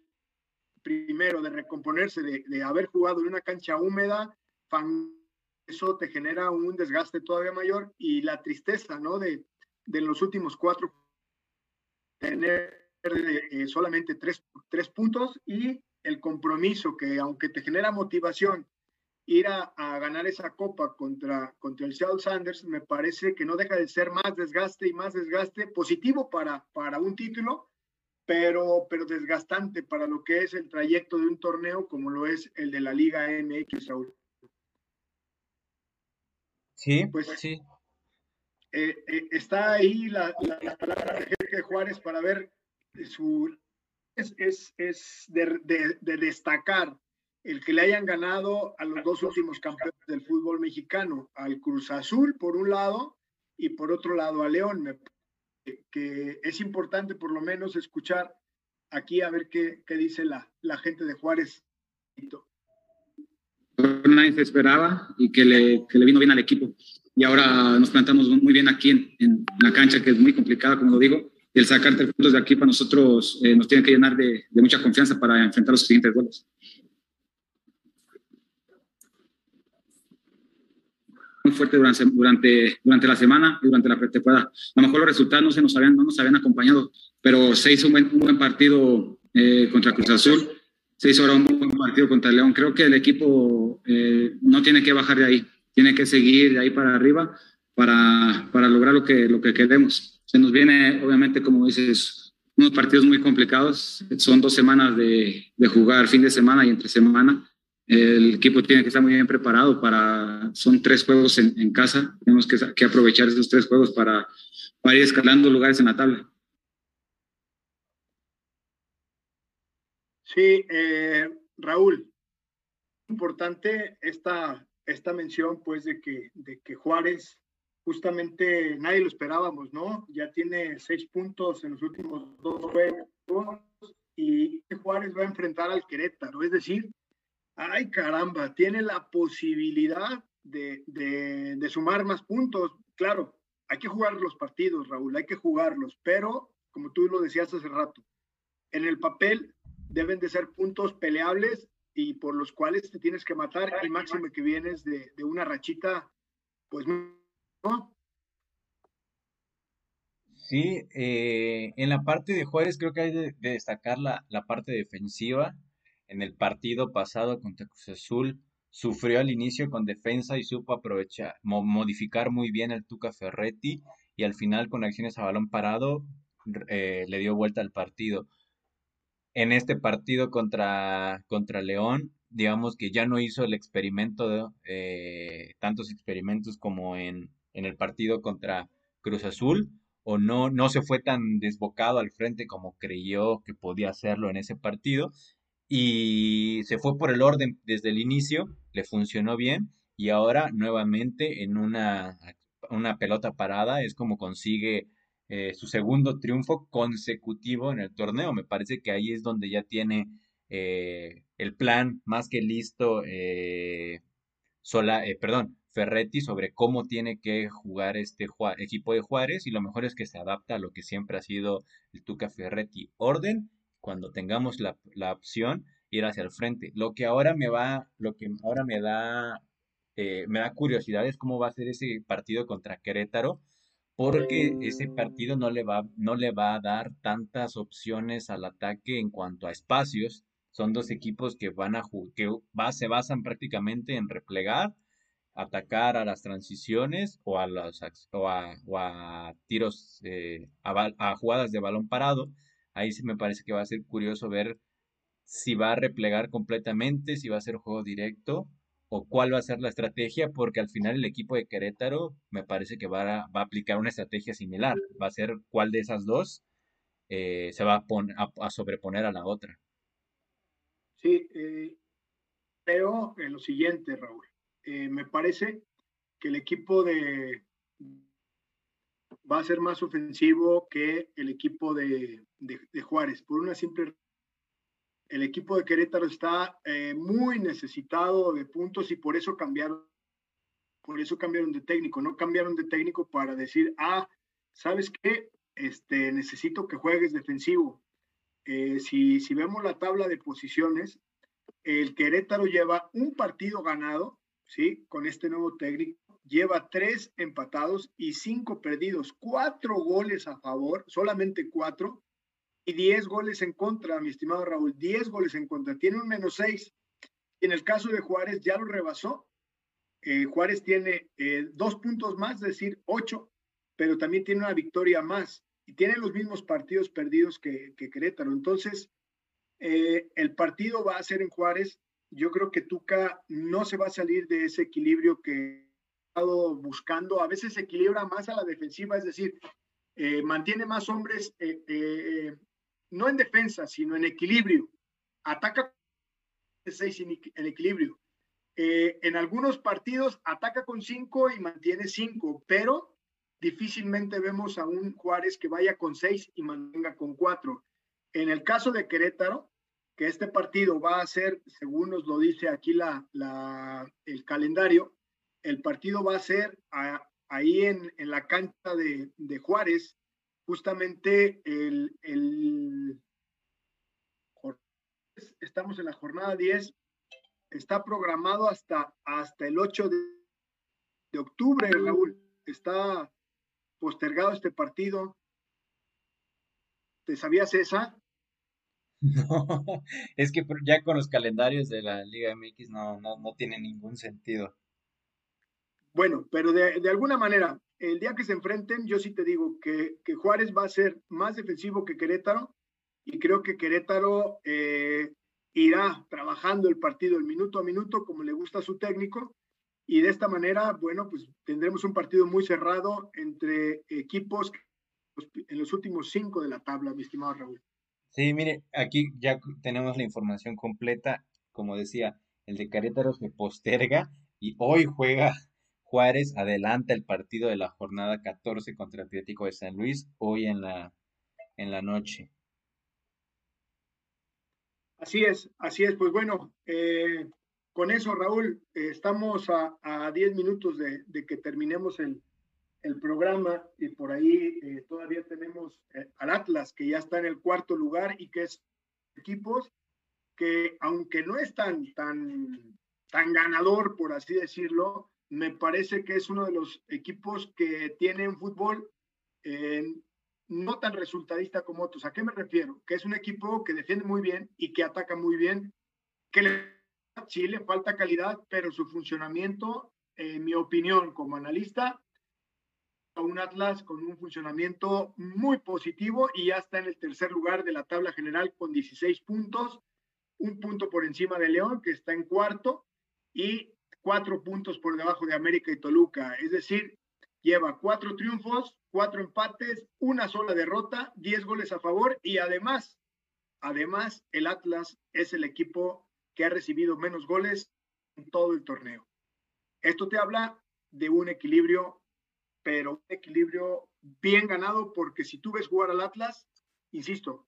primero de recomponerse de, haber jugado en una cancha húmeda, eso te genera un desgaste todavía mayor y la tristeza, ¿no? De, los últimos cuatro, tener eh, solamente tres, puntos y el compromiso que aunque te genera motivación ir a, ganar esa copa contra, contra el Seattle Sanders, me parece que no deja de ser más desgaste y más desgaste positivo para, para un título, pero, pero desgastante para lo que es el trayecto de un torneo como lo es el de la Liga MX, Saúl. Sí, pues sí. Eh, eh, está ahí la, la, palabra de Jorge Juárez para ver su. Es, es, es de, de, destacar el que le hayan ganado a los dos últimos campeones del fútbol mexicano, al Cruz Azul por un lado y por otro lado a León. Que es importante por lo menos escuchar aquí a ver qué, qué dice la, la gente de Juárez nadie se esperaba y que le, que le, vino bien al equipo. Y ahora nos plantamos muy bien aquí en, en, la cancha, que es muy complicada, como lo digo. El sacar tres puntos de aquí para nosotros eh, nos tiene que llenar de, de, mucha confianza para enfrentar los siguientes goles. Muy fuerte durante, durante, durante la semana y durante la pretemporada. A lo mejor los resultados no, se nos habían, no nos habían acompañado, pero se hizo un buen, un buen partido eh, contra Cruz Azul se hizo ahora un buen partido contra León. Creo que el equipo eh, no tiene que bajar de ahí, tiene que seguir de ahí para arriba para, para lograr lo que, lo que queremos. Se nos viene, obviamente, como dices, unos partidos muy complicados. Son dos semanas de, de jugar fin de semana y entre semana. El equipo tiene que estar muy bien preparado para, son tres juegos en, casa. Tenemos que, aprovechar esos tres juegos para, para ir escalando lugares en la tabla. Sí, eh, Raúl, importante esta, esta mención, pues, de que, de que Juárez, justamente nadie lo esperábamos, ¿no? Ya tiene seis puntos en los últimos dos juegos y Juárez va a enfrentar al Querétaro, es decir, ay caramba, tiene la posibilidad de, de, de sumar más puntos. Claro, hay que jugar los partidos, Raúl, hay que jugarlos, pero como tú lo decías hace rato, en el papel deben de ser puntos peleables y por los cuales te tienes que matar y máximo que vienes de, de una rachita, pues no. Sí, eh, en la parte de Juárez creo que hay de, destacar la, la, parte defensiva. En el partido pasado contra Cruz Azul sufrió al inicio con defensa y supo aprovechar, modificar muy bien el Tuca Ferretti y al final con acciones a balón parado eh, le dio vuelta al partido. En este partido contra, contra León, digamos que ya no hizo el experimento, eh, tantos experimentos como en, en, el partido contra Cruz Azul, o no, no se fue tan desbocado al frente como creyó que podía hacerlo en ese partido, y se fue por el orden desde el inicio, le funcionó bien, y ahora nuevamente en una, una pelota parada es como consigue eh, su segundo triunfo consecutivo en el torneo. Me parece que ahí es donde ya tiene eh, el plan más que listo, eh, sola, perdón, Ferretti sobre cómo tiene que jugar este equipo de Juárez y lo mejor es que se adapta a lo que siempre ha sido el Tuca Ferretti. Orden, cuando tengamos la, la opción, ir hacia el frente. Lo que ahora me va, lo que ahora me da, me da curiosidad es cómo va a ser ese partido contra Querétaro porque ese partido no le va, no le va a dar tantas opciones al ataque en cuanto a espacios. Son dos equipos que van a que se basan prácticamente en replegar, atacar a las transiciones o a los o a, tiros eh, a, jugadas de balón parado. Ahí sí me parece que va a ser curioso ver si va a replegar completamente, si va a ser juego directo o cuál va a ser la estrategia, porque al final el equipo de Querétaro me parece que va a, aplicar una estrategia similar. Va a ser cuál de esas dos eh, se va a, a, sobreponer a la otra. Sí, eh, creo en lo siguiente, Raúl. Eh, me parece que el equipo de va a ser más ofensivo que el equipo de, de Juárez, por una simple el equipo de Querétaro está eh, muy necesitado de puntos y por eso cambiaron, por eso cambiaron de técnico, no cambiaron de técnico para decir, ah, ¿sabes qué? Este, necesito que juegues defensivo. Eh, si, si vemos la tabla de posiciones, el Querétaro lleva un partido ganado, ¿sí? Con este nuevo técnico, lleva tres empatados y cinco perdidos, cuatro goles a favor, solamente cuatro, y 10 goles en contra, mi estimado Raúl, 10 goles en contra. Tiene un menos 6. En el caso de Juárez ya lo rebasó. Eh, Juárez tiene eh, dos puntos más, es decir, ocho, pero también tiene una victoria más y tiene los mismos partidos perdidos que, que Querétaro. Entonces, eh, el partido va a ser en Juárez. Yo creo que Tuca no se va a salir de ese equilibrio que estado buscando. A veces se equilibra más a la defensiva, es decir, mantiene más hombres no en defensa, sino en equilibrio. Ataca seis en, equilibrio. Eh, en algunos partidos ataca con cinco y mantiene cinco, pero difícilmente vemos a un Juárez que vaya con seis y mantenga con cuatro. En el caso de Querétaro, que este partido va a ser, según nos lo dice aquí la, el calendario, el partido va a ser ahí en, la cancha de, de Juárez, justamente el, estamos en la jornada 10, está programado hasta, hasta el 8 de, octubre, Raúl. Está postergado este partido. ¿Te sabías esa? No, es que ya con los calendarios de la Liga MX no, no, no tiene ningún sentido. Bueno, pero de, de, alguna manera, el día que se enfrenten, yo sí te digo que, que, Juárez va a ser más defensivo que Querétaro y creo que Querétaro eh, irá trabajando el partido el minuto a minuto como le gusta a su técnico y de esta manera, bueno, pues tendremos un partido muy cerrado entre equipos en los últimos cinco de la tabla, mi estimado Raúl. Sí, mire, aquí ya tenemos la información completa. Como decía, el de Querétaro se posterga y hoy juega Juárez adelanta el partido de la jornada 14 contra Atlético de San Luis hoy en la, en la noche. Así es, así es. Pues bueno, eh, con eso, Raúl, eh, estamos a 10 minutos de, que terminemos el, el programa y por ahí eh, todavía tenemos al Atlas que ya está en el cuarto lugar y que es equipos que aunque no es tan, tan, tan ganador, por así decirlo, me parece que es uno de los equipos que tiene un fútbol eh, no tan resultadista como otros. ¿A qué me refiero? Que es un equipo que defiende muy bien y que ataca muy bien, que le, sí le falta calidad, pero su funcionamiento, en mi opinión como analista, un Atlas con un funcionamiento muy positivo y ya está en el tercer lugar de la tabla general con 16 puntos, un punto por encima de León, que está en cuarto, y cuatro puntos por debajo de América y Toluca. Es decir, lleva cuatro triunfos, cuatro empates, una sola derrota, diez goles a favor y además, además, el Atlas es el equipo que ha recibido menos goles en todo el torneo. Esto te habla de un equilibrio, pero un equilibrio bien ganado, porque si tú ves jugar al Atlas, insisto,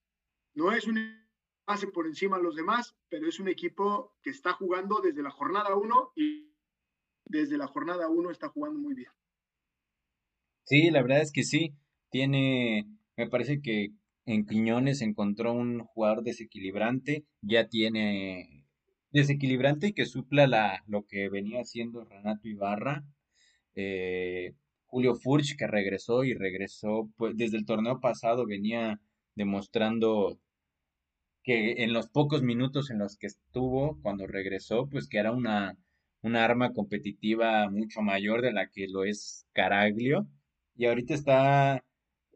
no es un pase por encima de los demás, pero es un equipo que está jugando desde la jornada 1 y desde la jornada 1 está jugando muy bien. Sí, la verdad es que sí. Tiene, me parece que en Quiñones encontró un jugador desequilibrante, ya tiene desequilibrante y que supla la, lo que venía haciendo Renato Ibarra. Eh, Julio Furch que regresó y regresó, pues desde el torneo pasado venía demostrando que en los pocos minutos en los que estuvo, cuando regresó, pues que era una, una arma competitiva mucho mayor de la que lo es Caraglio. Y ahorita está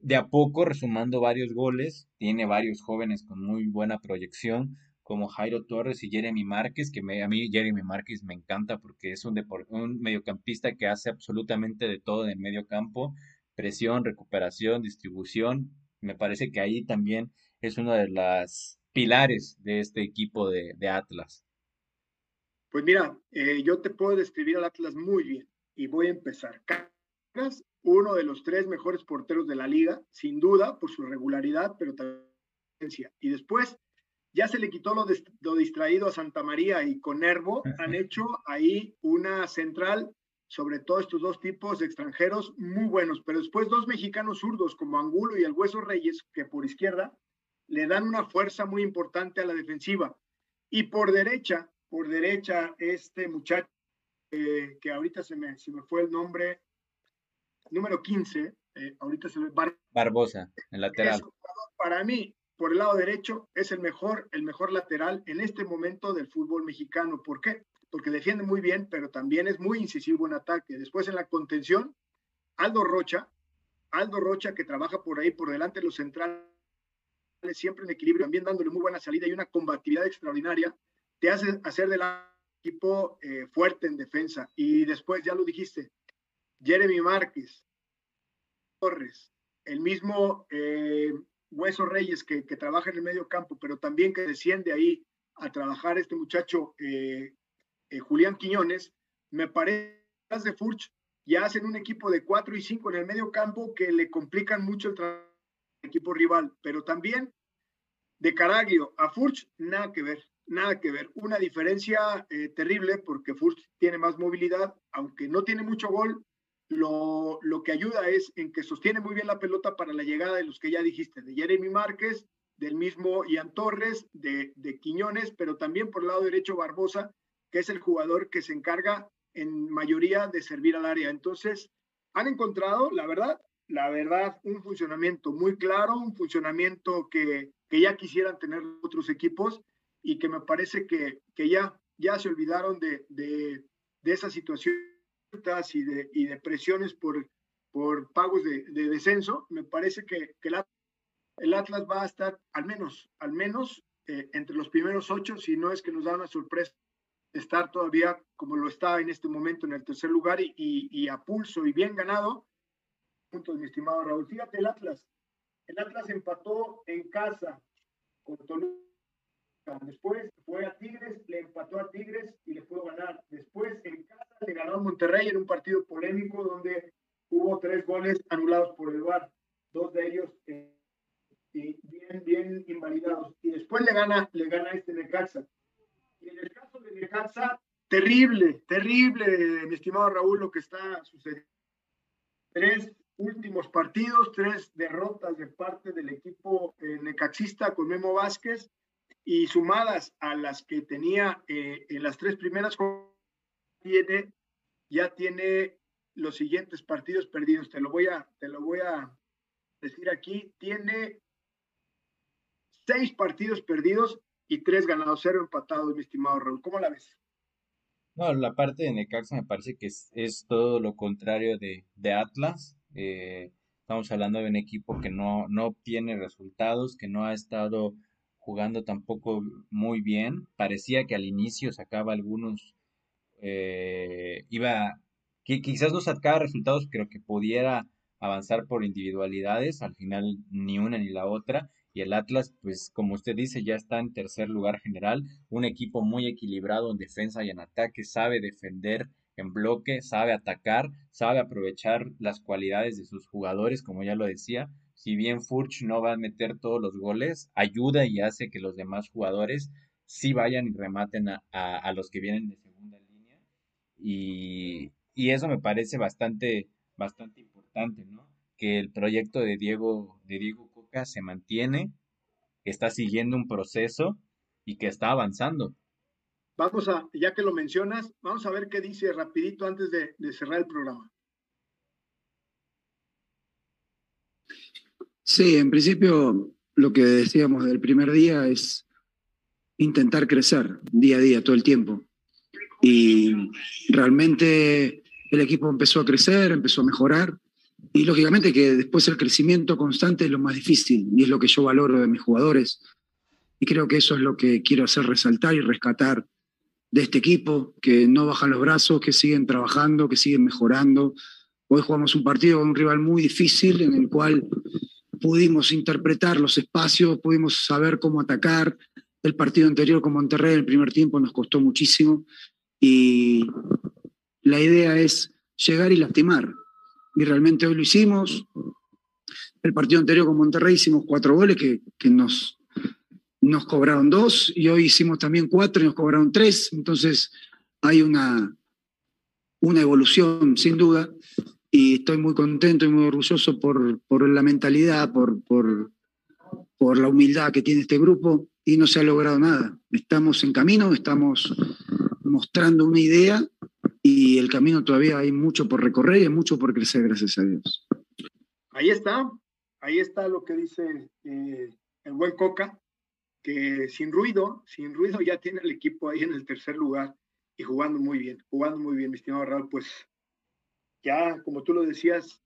de a poco resumando varios goles. Tiene varios jóvenes con muy buena proyección, como Jairo Torres y Jeremy Márquez, que a mí Jeremy Márquez me encanta porque es un, un mediocampista que hace absolutamente de todo en el medio campo. Presión, recuperación, distribución. Me parece que ahí también es una de las pilares de este equipo de, Atlas? Pues mira, eh, yo te puedo describir al Atlas muy bien y voy a empezar. Atlas, uno de los tres mejores porteros de la liga, sin duda, por su regularidad, pero también. Y después, ya se le quitó lo, lo distraído a Santa María y con Nervo han hecho ahí una central sobre todo estos dos tipos de extranjeros muy buenos, pero después dos mexicanos zurdos como Angulo y el Hueso Reyes, que por izquierda le dan una fuerza muy importante a la defensiva. Y por derecha, por derecha, este muchacho eh, que ahorita se me, se me fue el nombre, número 15, eh, ahorita se me Barbosa, el lateral. para mí, por el lado derecho, es el mejor, el mejor lateral en este momento del fútbol mexicano. ¿Por qué? Porque defiende muy bien, pero también es muy incisivo en ataque. Después en la contención, Aldo Rocha, Aldo Rocha que trabaja por ahí, por delante de los centrales siempre en equilibrio, también dándole muy buena salida y una combatividad extraordinaria, te hace hacer del equipo eh, fuerte en defensa. Y después, ya lo dijiste, Jeremy Márquez, Torres, el mismo eh, Hueso Reyes que, trabaja en el medio campo, pero también que desciende ahí a trabajar este muchacho eh, Julián Quiñones, me parece de Furch ya hacen un equipo de 4 y 5 en el medio campo que le complican mucho el trabajo equipo rival, pero también de Caraglio a Furch, nada que ver, nada que ver. Una diferencia eh, terrible porque Furch tiene más movilidad, aunque no tiene mucho gol, lo, lo, que ayuda es en que sostiene muy bien la pelota para la llegada de los que ya dijiste, de Jeremy Márquez, del mismo Ian Torres, de, de Quiñones, pero también por el lado derecho Barbosa, que es el jugador que se encarga en mayoría de servir al área. Entonces, han encontrado, la verdad, la verdad, un funcionamiento muy claro, un funcionamiento que, que ya quisieran tener otros equipos y que me parece que, que ya, ya se olvidaron de, de, de esas situaciones y de, y de presiones por, por pagos de, de descenso. Me parece que, que el, Atlas va a estar al menos, al menos eh, entre los primeros ocho, si no es que nos da una sorpresa estar todavía como lo está en este momento en el tercer lugar y, y, y a pulso y bien ganado puntos, mi estimado Raúl. Fíjate el Atlas. El Atlas empató en casa con Toluca. Después fue a Tigres, le empató a Tigres y le pudo ganar. Después en casa le ganó a Monterrey en un partido polémico donde hubo tres goles anulados por el VAR. Dos de ellos eh, bien, bien invalidados. Y después le gana, le gana este Necaxa. Y en el caso de Necaxa, terrible, terrible, mi estimado Raúl, lo que está sucediendo tres últimos partidos, tres derrotas de parte del equipo eh, necaxista con Memo Vázquez y sumadas a las que tenía eh, en las tres primeras tiene ya tiene los siguientes partidos perdidos. Te lo voy a te lo voy a decir aquí. Tiene seis partidos perdidos y tres ganados, cero empatados, mi estimado Raúl. ¿Cómo la ves? No, la parte de Necaxa me parece que es, es todo lo contrario de, de Atlas. Eh, estamos hablando de un equipo que no, no obtiene resultados, que no ha estado jugando tampoco muy bien. Parecía que al inicio sacaba algunos, eh, iba, que quizás no sacaba resultados, pero que pudiera avanzar por individualidades, al final ni una ni la otra. Y el Atlas, pues como usted dice, ya está en tercer lugar general, un equipo muy equilibrado en defensa y en ataque, sabe defender en bloque, sabe atacar, sabe aprovechar las cualidades de sus jugadores, como ya lo decía, si bien Furch no va a meter todos los goles, ayuda y hace que los demás jugadores sí vayan y rematen a, los que vienen de segunda línea. Y, eso me parece bastante, bastante importante, ¿no? Que el proyecto de Diego, de Diego Coca se mantiene, está siguiendo un proceso y que está avanzando. Vamos a, ya que lo mencionas, vamos a ver qué dice rapidito antes de cerrar el programa. Sí, en principio lo que decíamos del primer día es intentar crecer día a día, todo el tiempo. Y realmente el equipo empezó a crecer, empezó a mejorar. Y lógicamente que después el crecimiento constante es lo más difícil y es lo que yo valoro de mis jugadores. Y creo que eso es lo que quiero hacer resaltar y rescatar de este equipo, que no bajan los brazos, que siguen trabajando, que siguen mejorando. Hoy jugamos un partido con un rival muy difícil en el cual pudimos interpretar los espacios, pudimos saber cómo atacar. El partido anterior con Monterrey, el primer tiempo, nos costó muchísimo y la idea es llegar y lastimar. Y realmente hoy lo hicimos. El partido anterior con Monterrey hicimos cuatro goles que, que nos, nos cobraron dos y hoy hicimos también cuatro y nos cobraron tres. Entonces hay una, una evolución, sin duda y estoy muy contento y muy orgulloso por, por la mentalidad, por, por, por, la humildad que tiene este grupo y no se ha logrado nada. Estamos en camino, estamos mostrando una idea y el camino todavía hay mucho por recorrer y hay mucho por crecer, gracias a Dios. Ahí está, ahí está lo que dice eh, el buen Coca, que sin ruido, sin ruido ya tiene el equipo ahí en el tercer lugar y jugando muy bien, jugando muy bien, mi estimado Raúl, pues ya, como tú lo decías,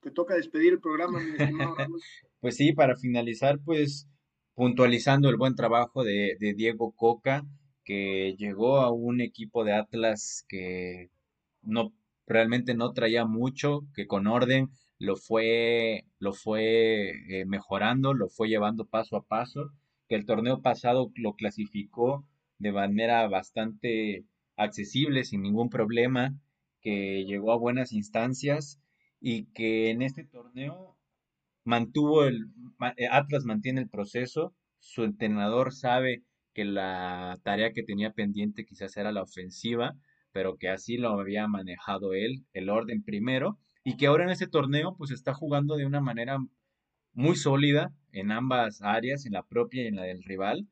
te toca despedir el programa. pues sí, para finalizar, pues puntualizando el buen trabajo de, Diego Coca, que llegó a un equipo de Atlas que no realmente no traía mucho, que con orden lo fue, lo fue eh, mejorando, lo fue llevando paso a paso, que el torneo pasado lo clasificó de manera bastante accesible, sin ningún problema, que llegó a buenas instancias y que en este torneo mantuvo el eh, Atlas mantiene el proceso, su entrenador sabe que la tarea que tenía pendiente quizás era la ofensiva, pero que así lo había manejado él, el orden primero, y que ahora en este torneo pues está jugando de una manera muy sólida en ambas áreas, en la propia y en la del rival,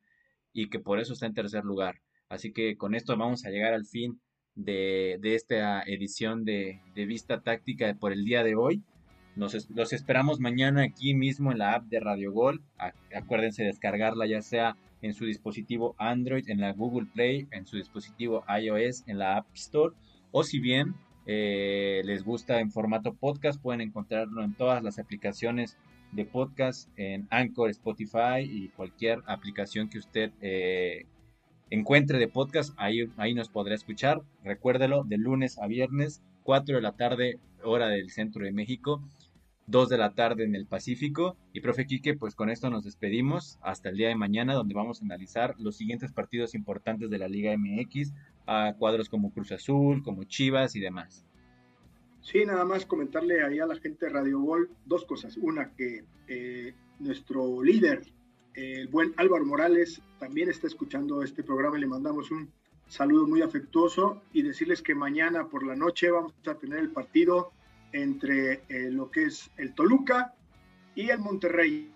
y que por eso está en tercer lugar. Así que con esto vamos a llegar al fin de, esta edición de, Vista Táctica por el día de hoy. Nos, los esperamos mañana aquí mismo en la app de Radio Gol. Acuérdense de descargarla ya sea en su dispositivo Android, en la Google Play, en su dispositivo iOS, en la App Store. O si bien eh, les gusta en formato podcast, pueden encontrarlo en todas las aplicaciones de podcast, en Anchor, Spotify y cualquier aplicación que usted eh, encuentre de podcast, ahí, ahí nos podrá escuchar. Recuérdelo, de lunes a viernes, 4 de la tarde, hora del centro de México, 2 de la tarde en el Pacífico. Y profe Quique, pues con esto nos despedimos hasta el día de mañana, donde vamos a analizar los siguientes partidos importantes de la Liga MX, a cuadros como Cruz Azul, como Chivas y demás. Sí, nada más comentarle ahí a la gente de Radio Gol dos cosas. Una, que eh, nuestro líder el buen Álvaro Morales también está escuchando este programa y le mandamos un saludo muy afectuoso y decirles que mañana por la noche vamos a tener el partido entre eh, lo que es el Toluca y el Monterrey.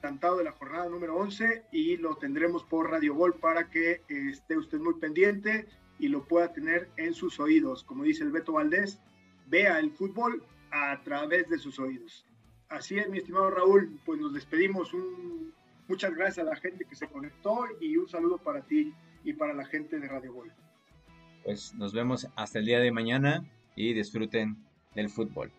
Cantado de la jornada número 11 y lo tendremos por Radio Gol para que eh, esté usted muy pendiente y lo pueda tener en sus oídos. Como dice el Beto Valdés, vea el fútbol a través de sus oídos. Así es, mi estimado Raúl, pues nos despedimos. Muchas gracias a la gente que se conectó y un saludo para ti y para la gente de Radio Gol. Pues nos vemos hasta el día de mañana y disfruten del fútbol.